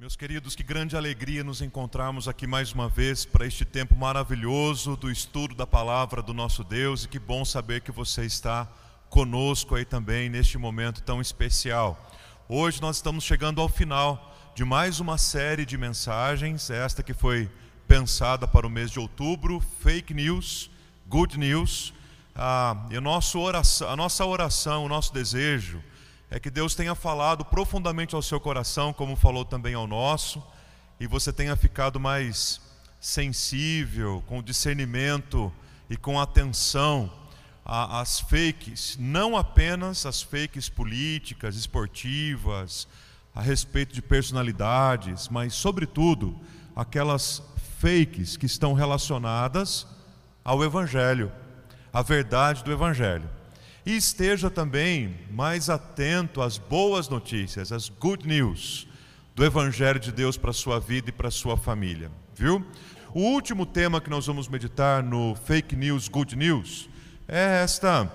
Meus queridos, que grande alegria nos encontrarmos aqui mais uma vez para este tempo maravilhoso do estudo da palavra do nosso Deus e que bom saber que você está conosco aí também neste momento tão especial. Hoje nós estamos chegando ao final de mais uma série de mensagens, esta que foi pensada para o mês de outubro, Fake News, Good News. Ah, e a nossa oração, a nossa oração, o nosso desejo é que Deus tenha falado profundamente ao seu coração, como falou também ao nosso, e você tenha ficado mais sensível, com discernimento e com atenção às fakes, não apenas as fakes políticas, esportivas, a respeito de personalidades, mas, sobretudo, aquelas fakes que estão relacionadas ao Evangelho, à verdade do Evangelho. E esteja também mais atento às boas notícias, às good news do Evangelho de Deus para a sua vida e para a sua família, viu? O último tema que nós vamos meditar no Fake News, Good News é esta,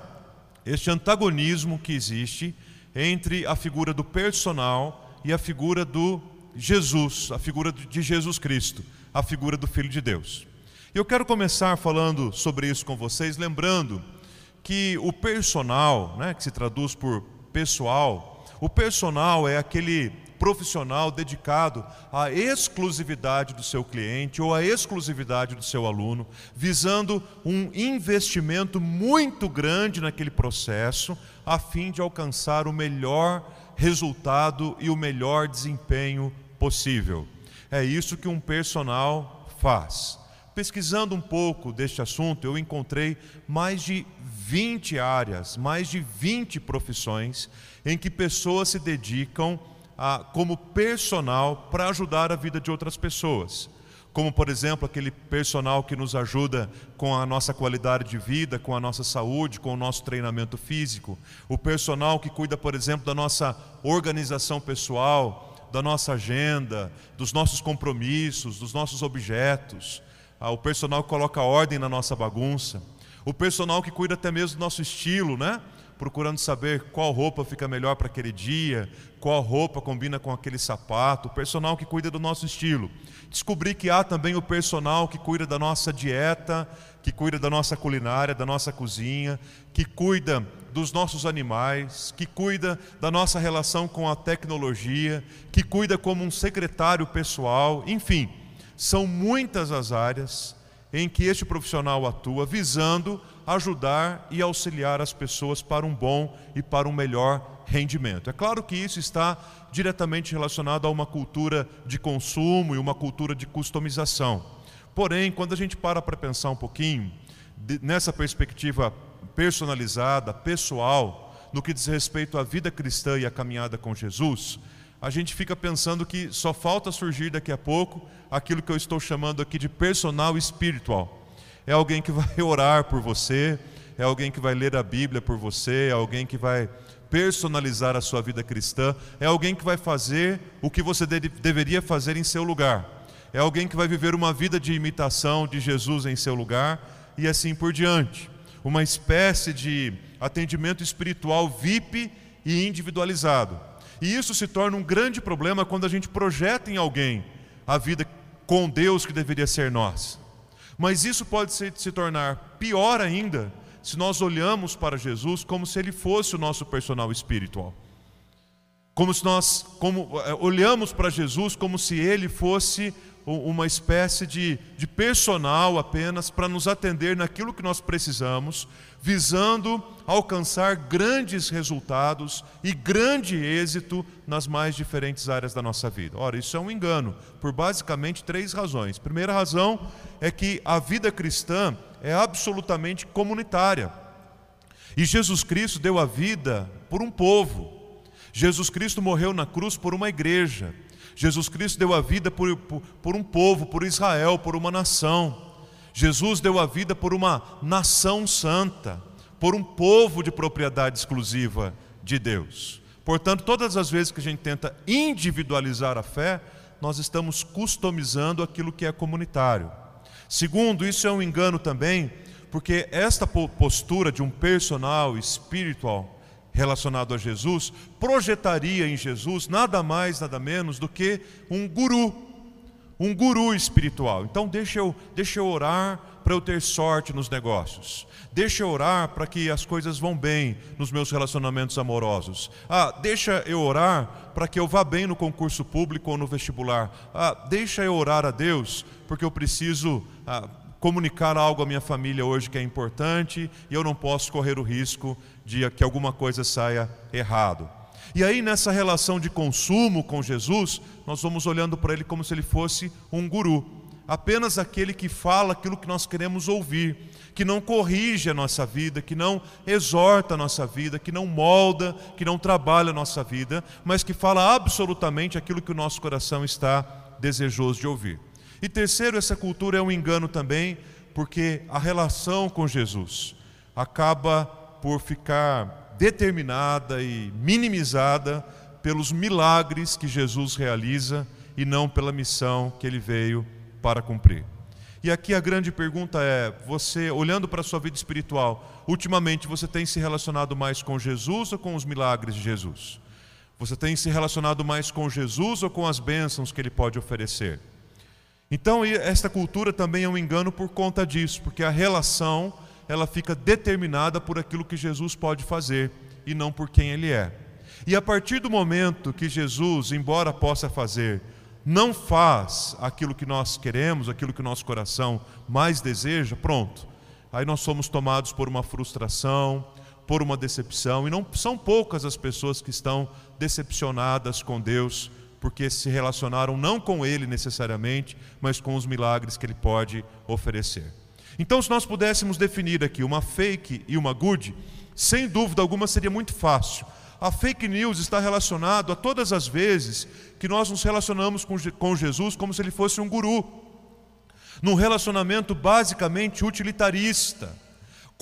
este antagonismo que existe entre a figura do personal e a figura do Jesus, a figura de Jesus Cristo, a figura do Filho de Deus. Eu quero começar falando sobre isso com vocês, lembrando que o personal, né, que se traduz por pessoal, o personal é aquele profissional dedicado à exclusividade do seu cliente ou à exclusividade do seu aluno, visando um investimento muito grande naquele processo, a fim de alcançar o melhor resultado e o melhor desempenho possível. É isso que um personal faz. Pesquisando um pouco deste assunto, eu encontrei mais de 20 áreas, mais de 20 profissões em que pessoas se dedicam a, como personal para ajudar a vida de outras pessoas. Como, por exemplo, aquele personal que nos ajuda com a nossa qualidade de vida, com a nossa saúde, com o nosso treinamento físico. O personal que cuida, por exemplo, da nossa organização pessoal, da nossa agenda, dos nossos compromissos, dos nossos objetos. Ah, o personal que coloca ordem na nossa bagunça o personal que cuida até mesmo do nosso estilo, né? Procurando saber qual roupa fica melhor para aquele dia, qual roupa combina com aquele sapato, o personal que cuida do nosso estilo. Descobri que há também o personal que cuida da nossa dieta, que cuida da nossa culinária, da nossa cozinha, que cuida dos nossos animais, que cuida da nossa relação com a tecnologia, que cuida como um secretário pessoal, enfim, são muitas as áreas em que este profissional atua, visando ajudar e auxiliar as pessoas para um bom e para um melhor rendimento. É claro que isso está diretamente relacionado a uma cultura de consumo e uma cultura de customização. Porém, quando a gente para para pensar um pouquinho nessa perspectiva personalizada, pessoal, no que diz respeito à vida cristã e à caminhada com Jesus, a gente fica pensando que só falta surgir daqui a pouco aquilo que eu estou chamando aqui de personal espiritual. É alguém que vai orar por você, é alguém que vai ler a Bíblia por você, é alguém que vai personalizar a sua vida cristã, é alguém que vai fazer o que você de deveria fazer em seu lugar, é alguém que vai viver uma vida de imitação de Jesus em seu lugar e assim por diante. Uma espécie de atendimento espiritual VIP e individualizado e isso se torna um grande problema quando a gente projeta em alguém a vida com Deus que deveria ser nós. Mas isso pode se, se tornar pior ainda se nós olhamos para Jesus como se ele fosse o nosso personal espiritual. Como se nós como, eh, olhamos para Jesus como se ele fosse uma espécie de, de personal apenas para nos atender naquilo que nós precisamos, visando alcançar grandes resultados e grande êxito nas mais diferentes áreas da nossa vida. Ora, isso é um engano, por basicamente três razões. Primeira razão é que a vida cristã é absolutamente comunitária. E Jesus Cristo deu a vida por um povo. Jesus Cristo morreu na cruz por uma igreja. Jesus Cristo deu a vida por, por, por, um povo, por Israel, por uma nação. Jesus deu a vida por uma nação santa, por um povo de propriedade exclusiva de Deus. Portanto, todas as vezes que a gente tenta individualizar a fé, nós estamos customizando aquilo que é comunitário. Segundo, isso é um engano também, porque esta postura de um personal espiritual relacionado a Jesus projetaria em Jesus nada mais, nada menos do que um guru, um guru espiritual. Então deixa eu, deixa eu orar para eu ter sorte nos negócios. Deixa eu orar para que as coisas vão bem nos meus relacionamentos amorosos. Ah, deixa eu orar para que eu vá bem no concurso público ou no vestibular. Ah, deixa eu orar a Deus porque eu preciso ah, comunicar algo à minha família hoje que é importante e eu não posso correr o risco de que alguma coisa saia errado. E aí, nessa relação de consumo com Jesus, nós vamos olhando para ele como se ele fosse um guru, apenas aquele que fala aquilo que nós queremos ouvir, que não corrige a nossa vida, que não exorta a nossa vida, que não molda, que não trabalha a nossa vida, mas que fala absolutamente aquilo que o nosso coração está desejoso de ouvir. E terceiro, essa cultura é um engano também, porque a relação com Jesus acaba por ficar determinada e minimizada pelos milagres que Jesus realiza e não pela missão que ele veio para cumprir. E aqui a grande pergunta é: você, olhando para a sua vida espiritual, ultimamente você tem se relacionado mais com Jesus ou com os milagres de Jesus? Você tem se relacionado mais com Jesus ou com as bênçãos que ele pode oferecer? Então, esta cultura também é um engano por conta disso, porque a relação ela fica determinada por aquilo que Jesus pode fazer e não por quem ele é. E a partir do momento que Jesus, embora possa fazer, não faz aquilo que nós queremos, aquilo que nosso coração mais deseja, pronto. Aí nós somos tomados por uma frustração, por uma decepção, e não são poucas as pessoas que estão decepcionadas com Deus porque se relacionaram não com Ele necessariamente, mas com os milagres que Ele pode oferecer. Então, se nós pudéssemos definir aqui uma fake e uma good, sem dúvida alguma seria muito fácil. A fake news está relacionado a todas as vezes que nós nos relacionamos com, com Jesus como se ele fosse um guru, num relacionamento basicamente utilitarista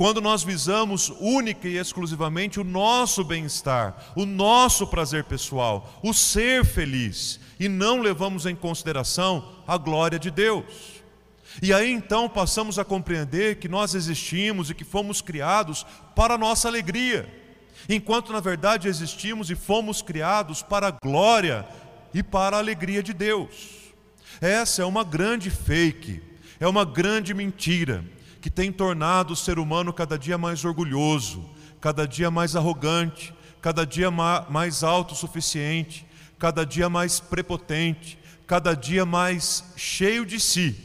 quando nós visamos única e exclusivamente o nosso bem-estar, o nosso prazer pessoal, o ser feliz, e não levamos em consideração a glória de Deus. E aí então passamos a compreender que nós existimos e que fomos criados para a nossa alegria, enquanto na verdade existimos e fomos criados para a glória e para a alegria de Deus. Essa é uma grande fake, é uma grande mentira que tem tornado o ser humano cada dia mais orgulhoso, cada dia mais arrogante, cada dia mais autossuficiente, cada dia mais prepotente, cada dia mais cheio de si,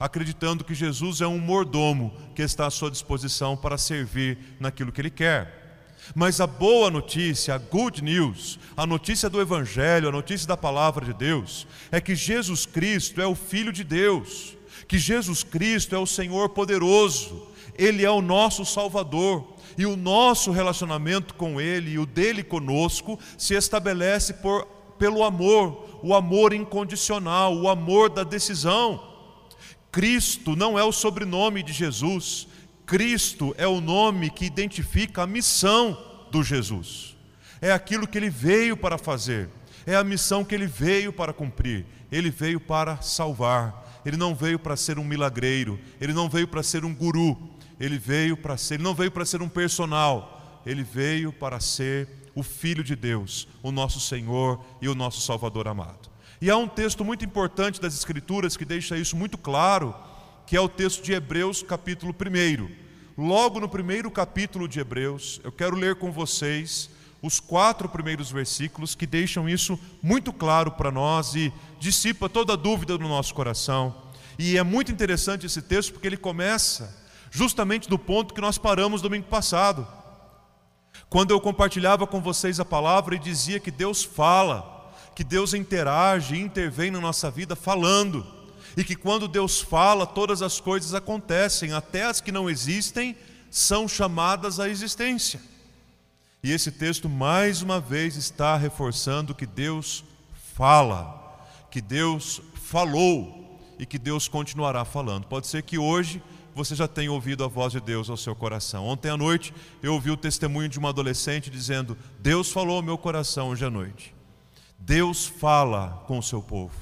acreditando que Jesus é um mordomo que está à sua disposição para servir naquilo que ele quer. Mas a boa notícia, a good news, a notícia do Evangelho, a notícia da palavra de Deus, é que Jesus Cristo é o Filho de Deus que Jesus Cristo é o Senhor poderoso, Ele é o nosso Salvador, e o nosso relacionamento com Ele e o dele conosco se estabelece por, pelo amor, o amor incondicional, o amor da decisão. Cristo não é o sobrenome de Jesus, Cristo é o nome que identifica a missão do Jesus. É aquilo que ele veio para fazer, é a missão que ele veio para cumprir. Ele veio para salvar, ele não veio para ser um milagreiro, ele não veio para ser um guru, ele veio para ser, ele não veio para ser um personal, ele veio para ser o filho de Deus, o nosso Senhor e o nosso Salvador amado. E há um texto muito importante das escrituras que deixa isso muito claro, que é o texto de Hebreus, capítulo 1. Logo no primeiro capítulo de Hebreus, eu quero ler com vocês os quatro primeiros versículos que deixam isso muito claro para nós e dissipa toda dúvida no nosso coração. E é muito interessante esse texto porque ele começa justamente do ponto que nós paramos domingo passado. Quando eu compartilhava com vocês a palavra e dizia que Deus fala, que Deus interage, intervém na nossa vida falando, e que quando Deus fala, todas as coisas acontecem, até as que não existem são chamadas à existência. E esse texto mais uma vez está reforçando que Deus fala, que Deus falou e que Deus continuará falando. Pode ser que hoje você já tenha ouvido a voz de Deus ao seu coração. Ontem à noite eu ouvi o testemunho de uma adolescente dizendo: Deus falou ao meu coração hoje à noite. Deus fala com o seu povo.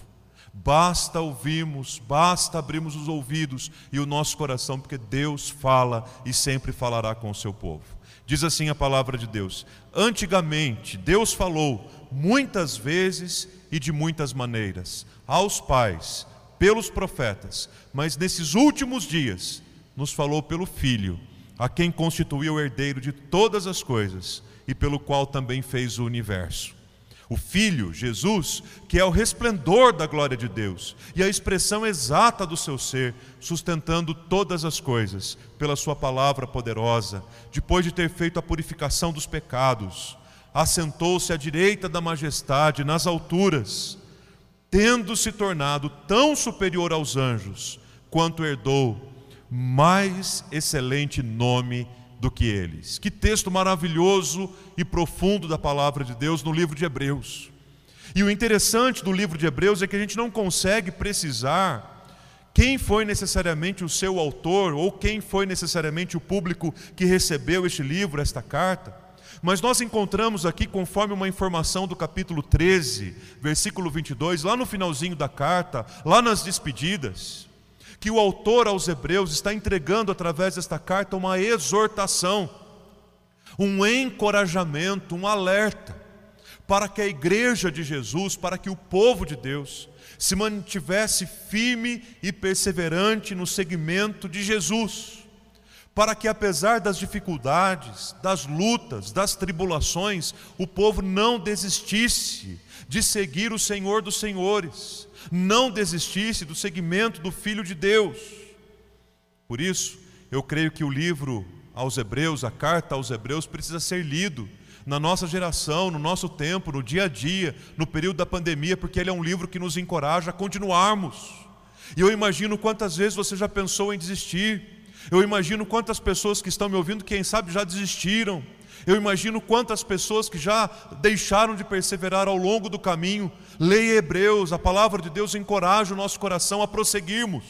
Basta ouvirmos, basta abrirmos os ouvidos e o nosso coração, porque Deus fala e sempre falará com o seu povo. Diz assim a palavra de Deus: Antigamente, Deus falou muitas vezes e de muitas maneiras aos pais, pelos profetas, mas nesses últimos dias nos falou pelo Filho, a quem constituiu o herdeiro de todas as coisas e pelo qual também fez o universo. O Filho, Jesus, que é o resplendor da glória de Deus e a expressão exata do seu ser, sustentando todas as coisas pela Sua palavra poderosa, depois de ter feito a purificação dos pecados, assentou-se à direita da majestade nas alturas, tendo se tornado tão superior aos anjos, quanto herdou mais excelente nome do que eles. Que texto maravilhoso e profundo da palavra de Deus no livro de Hebreus. E o interessante do livro de Hebreus é que a gente não consegue precisar quem foi necessariamente o seu autor ou quem foi necessariamente o público que recebeu este livro, esta carta. Mas nós encontramos aqui, conforme uma informação do capítulo 13, versículo 22, lá no finalzinho da carta, lá nas despedidas, que o autor aos Hebreus está entregando através desta carta uma exortação, um encorajamento, um alerta, para que a igreja de Jesus, para que o povo de Deus, se mantivesse firme e perseverante no segmento de Jesus, para que apesar das dificuldades, das lutas, das tribulações, o povo não desistisse de seguir o Senhor dos Senhores, não desistisse do seguimento do Filho de Deus. Por isso, eu creio que o livro aos Hebreus, a carta aos Hebreus, precisa ser lido na nossa geração, no nosso tempo, no dia a dia, no período da pandemia, porque ele é um livro que nos encoraja a continuarmos. E eu imagino quantas vezes você já pensou em desistir. Eu imagino quantas pessoas que estão me ouvindo, quem sabe já desistiram. Eu imagino quantas pessoas que já deixaram de perseverar ao longo do caminho. Leia Hebreus, a palavra de Deus encoraja o nosso coração a prosseguirmos.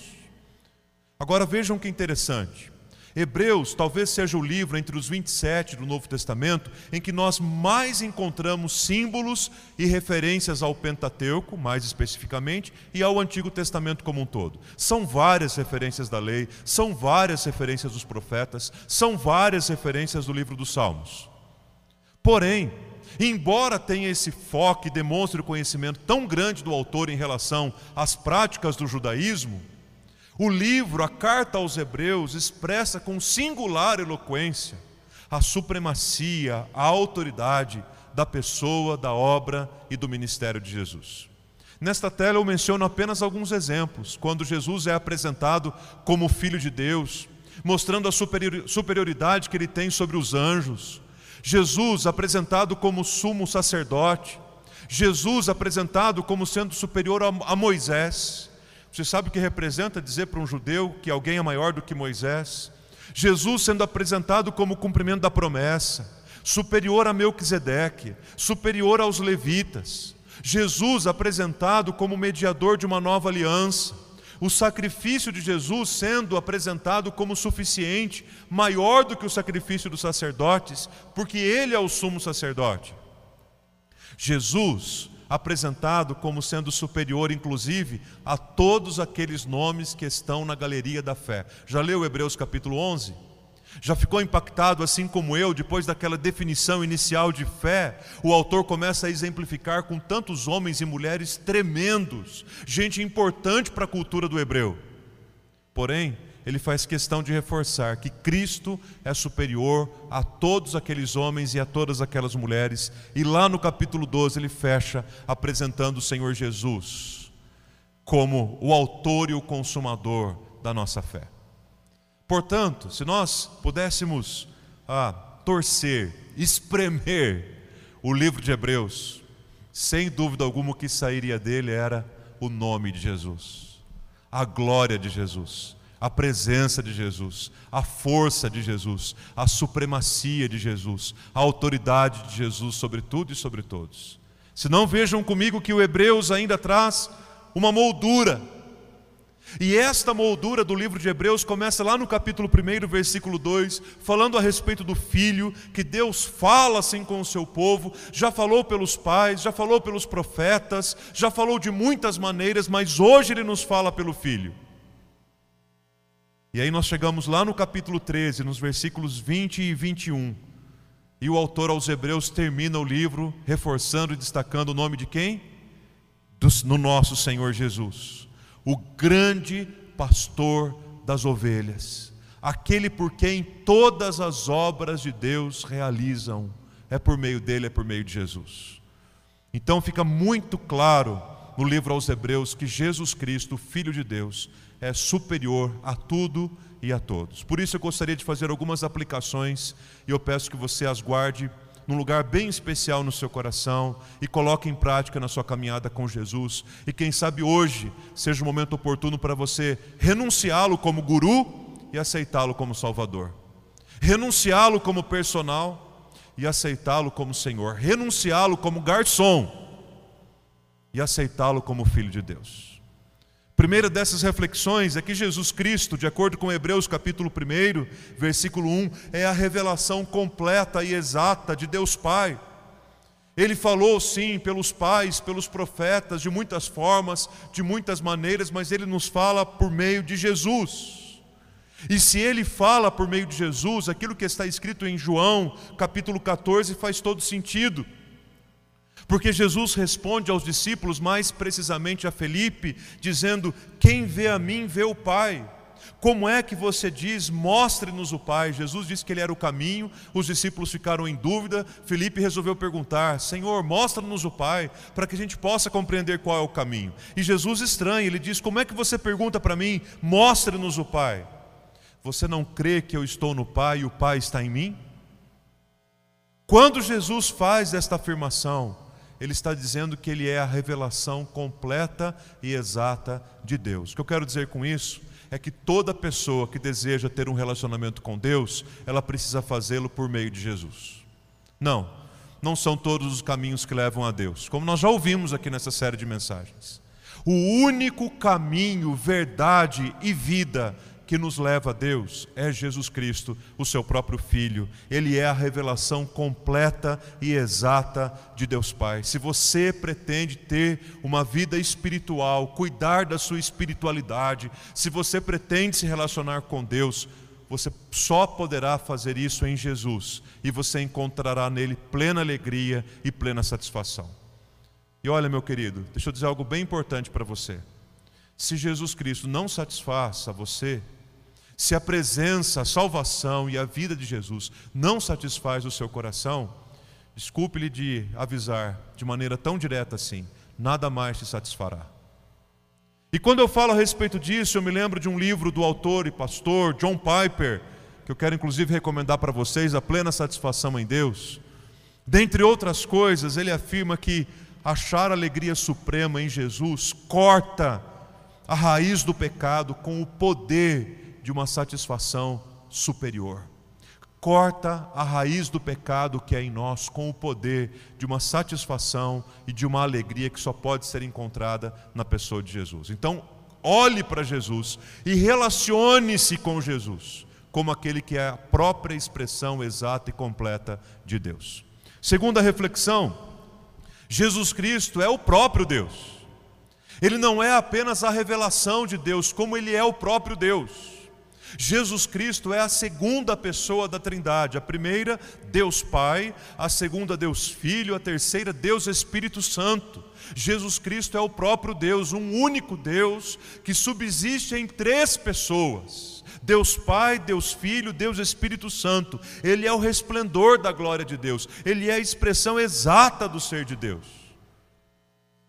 Agora vejam que interessante. Hebreus talvez seja o livro entre os 27 do Novo Testamento em que nós mais encontramos símbolos e referências ao Pentateuco, mais especificamente, e ao Antigo Testamento como um todo. São várias referências da lei, são várias referências dos profetas, são várias referências do livro dos Salmos. Porém, embora tenha esse foco e demonstre o conhecimento tão grande do autor em relação às práticas do judaísmo, o livro, a carta aos Hebreus, expressa com singular eloquência a supremacia, a autoridade da pessoa, da obra e do ministério de Jesus. Nesta tela eu menciono apenas alguns exemplos, quando Jesus é apresentado como Filho de Deus, mostrando a superioridade que ele tem sobre os anjos. Jesus apresentado como sumo sacerdote. Jesus apresentado como sendo superior a Moisés. Você sabe o que representa dizer para um judeu que alguém é maior do que Moisés? Jesus sendo apresentado como cumprimento da promessa, superior a Melquisedeque, superior aos levitas. Jesus apresentado como mediador de uma nova aliança. O sacrifício de Jesus sendo apresentado como suficiente, maior do que o sacrifício dos sacerdotes, porque ele é o sumo sacerdote. Jesus apresentado como sendo superior, inclusive, a todos aqueles nomes que estão na galeria da fé. Já leu Hebreus capítulo 11? Já ficou impactado, assim como eu, depois daquela definição inicial de fé? O autor começa a exemplificar com tantos homens e mulheres tremendos, gente importante para a cultura do hebreu. Porém, ele faz questão de reforçar que Cristo é superior a todos aqueles homens e a todas aquelas mulheres. E lá no capítulo 12 ele fecha apresentando o Senhor Jesus como o autor e o consumador da nossa fé. Portanto, se nós pudéssemos ah, torcer, espremer o livro de Hebreus, sem dúvida alguma o que sairia dele era o nome de Jesus, a glória de Jesus a presença de Jesus, a força de Jesus, a supremacia de Jesus, a autoridade de Jesus sobre tudo e sobre todos. Se não vejam comigo que o Hebreus ainda traz uma moldura, E esta moldura do livro de Hebreus começa lá no capítulo 1, versículo 2, falando a respeito do filho, que Deus fala assim com o seu povo, já falou pelos pais, já falou pelos profetas, já falou de muitas maneiras, mas hoje ele nos fala pelo filho. E aí nós chegamos lá no capítulo 13, nos versículos 20 e 21. E o autor aos Hebreus termina o livro reforçando e destacando o nome de quem? Do, no nosso Senhor Jesus o grande pastor das ovelhas, aquele por quem todas as obras de Deus realizam, é por meio dele, é por meio de Jesus. Então fica muito claro no livro aos Hebreus que Jesus Cristo, Filho de Deus, é superior a tudo e a todos. Por isso eu gostaria de fazer algumas aplicações e eu peço que você as guarde num lugar bem especial no seu coração e coloque em prática na sua caminhada com Jesus. E quem sabe hoje seja o momento oportuno para você renunciá-lo como guru e aceitá-lo como Salvador. Renunciá-lo como personal e aceitá-lo como Senhor. Renunciá-lo como garçom e aceitá-lo como Filho de Deus. Primeira dessas reflexões é que Jesus Cristo, de acordo com Hebreus capítulo 1, versículo 1, é a revelação completa e exata de Deus Pai. Ele falou sim pelos pais, pelos profetas, de muitas formas, de muitas maneiras, mas ele nos fala por meio de Jesus. E se ele fala por meio de Jesus, aquilo que está escrito em João, capítulo 14, faz todo sentido. Porque Jesus responde aos discípulos, mais precisamente a Felipe, dizendo: Quem vê a mim, vê o Pai. Como é que você diz, mostre-nos o Pai? Jesus disse que ele era o caminho, os discípulos ficaram em dúvida. Felipe resolveu perguntar: Senhor, mostra-nos o Pai, para que a gente possa compreender qual é o caminho. E Jesus estranha, ele diz: Como é que você pergunta para mim, mostre-nos o Pai? Você não crê que eu estou no Pai e o Pai está em mim? Quando Jesus faz esta afirmação, ele está dizendo que ele é a revelação completa e exata de Deus. O que eu quero dizer com isso é que toda pessoa que deseja ter um relacionamento com Deus, ela precisa fazê-lo por meio de Jesus. Não, não são todos os caminhos que levam a Deus, como nós já ouvimos aqui nessa série de mensagens. O único caminho, verdade e vida que nos leva a Deus é Jesus Cristo, o seu próprio Filho. Ele é a revelação completa e exata de Deus Pai. Se você pretende ter uma vida espiritual, cuidar da sua espiritualidade, se você pretende se relacionar com Deus, você só poderá fazer isso em Jesus e você encontrará nele plena alegria e plena satisfação. E olha, meu querido, deixa eu dizer algo bem importante para você. Se Jesus Cristo não satisfaça você, se a presença, a salvação e a vida de Jesus não satisfaz o seu coração, desculpe-lhe de avisar de maneira tão direta assim, nada mais te satisfará. E quando eu falo a respeito disso, eu me lembro de um livro do autor e pastor John Piper, que eu quero inclusive recomendar para vocês, A Plena Satisfação em Deus. Dentre outras coisas, ele afirma que achar alegria suprema em Jesus corta a raiz do pecado com o poder de uma satisfação superior. Corta a raiz do pecado que é em nós com o poder de uma satisfação e de uma alegria que só pode ser encontrada na pessoa de Jesus. Então, olhe para Jesus e relacione-se com Jesus, como aquele que é a própria expressão exata e completa de Deus. Segunda reflexão, Jesus Cristo é o próprio Deus. Ele não é apenas a revelação de Deus, como ele é o próprio Deus. Jesus Cristo é a segunda pessoa da Trindade, a primeira, Deus Pai, a segunda, Deus Filho, a terceira, Deus Espírito Santo. Jesus Cristo é o próprio Deus, um único Deus que subsiste em três pessoas. Deus Pai, Deus Filho, Deus Espírito Santo. Ele é o resplendor da glória de Deus, ele é a expressão exata do ser de Deus.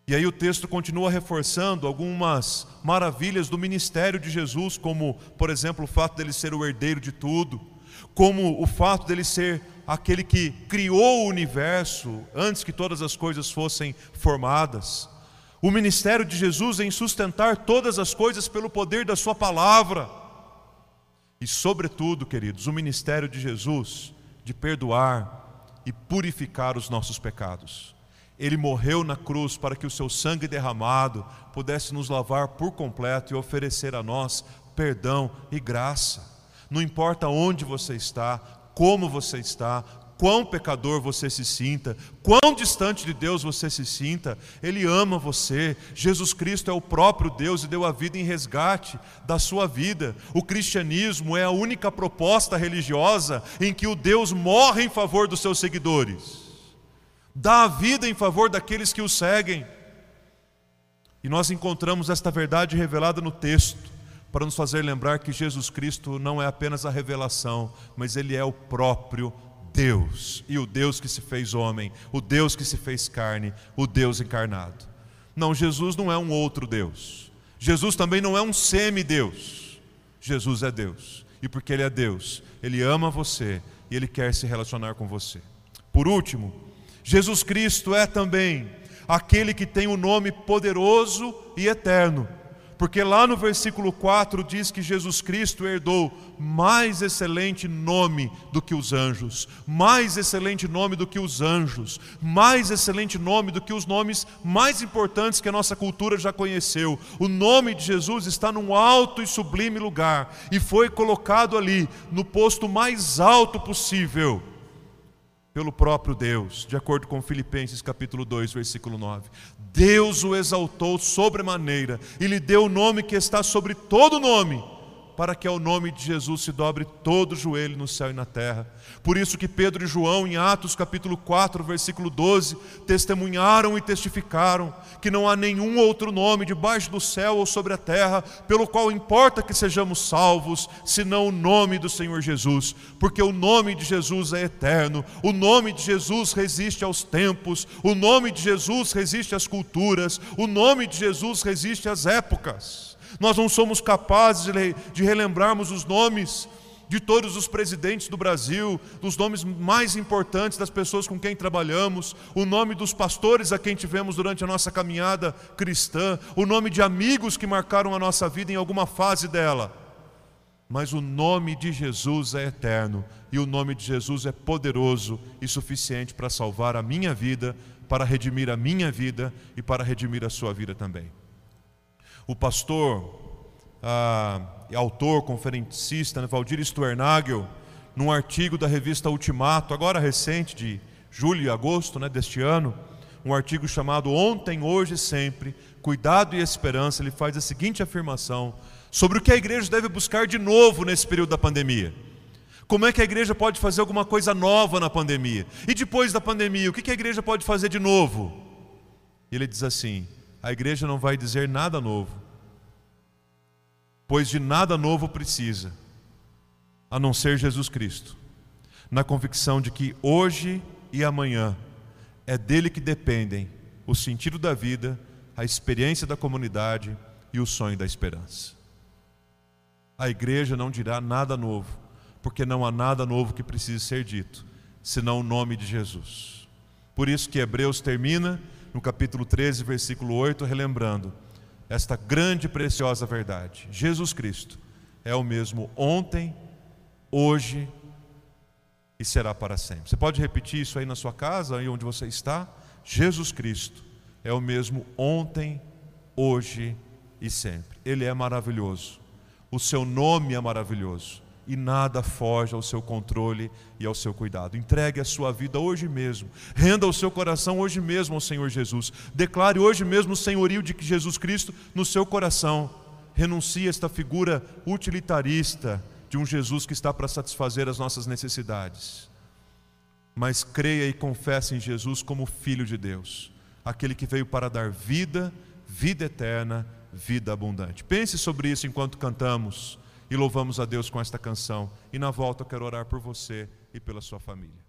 E aí o texto continua reforçando algumas maravilhas do ministério de Jesus, como, por exemplo, o fato dele ser o herdeiro de tudo, como o fato dele ser aquele que criou o universo antes que todas as coisas fossem formadas. O ministério de Jesus em sustentar todas as coisas pelo poder da sua palavra. E sobretudo, queridos, o ministério de Jesus de perdoar e purificar os nossos pecados. Ele morreu na cruz para que o seu sangue derramado pudesse nos lavar por completo e oferecer a nós perdão e graça. Não importa onde você está, como você está, quão pecador você se sinta, quão distante de Deus você se sinta, Ele ama você. Jesus Cristo é o próprio Deus e deu a vida em resgate da sua vida. O cristianismo é a única proposta religiosa em que o Deus morre em favor dos seus seguidores, dá a vida em favor daqueles que o seguem. E nós encontramos esta verdade revelada no texto para nos fazer lembrar que Jesus Cristo não é apenas a revelação, mas Ele é o próprio Deus, e o Deus que se fez homem, o Deus que se fez carne, o Deus encarnado. Não, Jesus não é um outro Deus. Jesus também não é um semideus. Jesus é Deus. E porque Ele é Deus, Ele ama você e Ele quer se relacionar com você. Por último, Jesus Cristo é também aquele que tem o um nome poderoso e eterno. Porque lá no versículo 4 diz que Jesus Cristo herdou mais excelente nome do que os anjos, mais excelente nome do que os anjos, mais excelente nome do que os nomes mais importantes que a nossa cultura já conheceu. O nome de Jesus está num alto e sublime lugar e foi colocado ali no posto mais alto possível pelo próprio Deus, de acordo com Filipenses capítulo 2, versículo 9. Deus o exaltou sobremaneira e lhe deu o nome que está sobre todo nome para que ao nome de Jesus se dobre todo o joelho no céu e na terra. Por isso que Pedro e João, em Atos capítulo 4, versículo 12, testemunharam e testificaram que não há nenhum outro nome debaixo do céu ou sobre a terra pelo qual importa que sejamos salvos, senão o nome do Senhor Jesus, porque o nome de Jesus é eterno, o nome de Jesus resiste aos tempos, o nome de Jesus resiste às culturas, o nome de Jesus resiste às épocas. Nós não somos capazes de relembrarmos os nomes de todos os presidentes do Brasil, dos nomes mais importantes das pessoas com quem trabalhamos, o nome dos pastores a quem tivemos durante a nossa caminhada cristã, o nome de amigos que marcaram a nossa vida em alguma fase dela. Mas o nome de Jesus é eterno e o nome de Jesus é poderoso e suficiente para salvar a minha vida, para redimir a minha vida e para redimir a sua vida também. O pastor ah, autor, conferencista, né, Valdir Stuernagel, num artigo da revista Ultimato, agora recente, de julho e agosto né, deste ano, um artigo chamado Ontem, Hoje e Sempre, Cuidado e Esperança, ele faz a seguinte afirmação sobre o que a igreja deve buscar de novo nesse período da pandemia. Como é que a igreja pode fazer alguma coisa nova na pandemia? E depois da pandemia, o que a igreja pode fazer de novo? Ele diz assim: a igreja não vai dizer nada novo, pois de nada novo precisa, a não ser Jesus Cristo, na convicção de que hoje e amanhã é dele que dependem o sentido da vida, a experiência da comunidade e o sonho da esperança. A igreja não dirá nada novo, porque não há nada novo que precise ser dito, senão o nome de Jesus. Por isso que Hebreus termina no capítulo 13, versículo 8, relembrando esta grande e preciosa verdade: Jesus Cristo é o mesmo ontem, hoje e será para sempre. Você pode repetir isso aí na sua casa, aí onde você está? Jesus Cristo é o mesmo ontem, hoje e sempre. Ele é maravilhoso. O seu nome é maravilhoso e nada foge ao seu controle e ao seu cuidado. Entregue a sua vida hoje mesmo, renda o seu coração hoje mesmo ao Senhor Jesus. Declare hoje mesmo o senhorio de Jesus Cristo no seu coração. Renuncie a esta figura utilitarista de um Jesus que está para satisfazer as nossas necessidades. Mas creia e confesse em Jesus como Filho de Deus, aquele que veio para dar vida, vida eterna, vida abundante. Pense sobre isso enquanto cantamos e louvamos a Deus com esta canção. E na volta eu quero orar por você e pela sua família.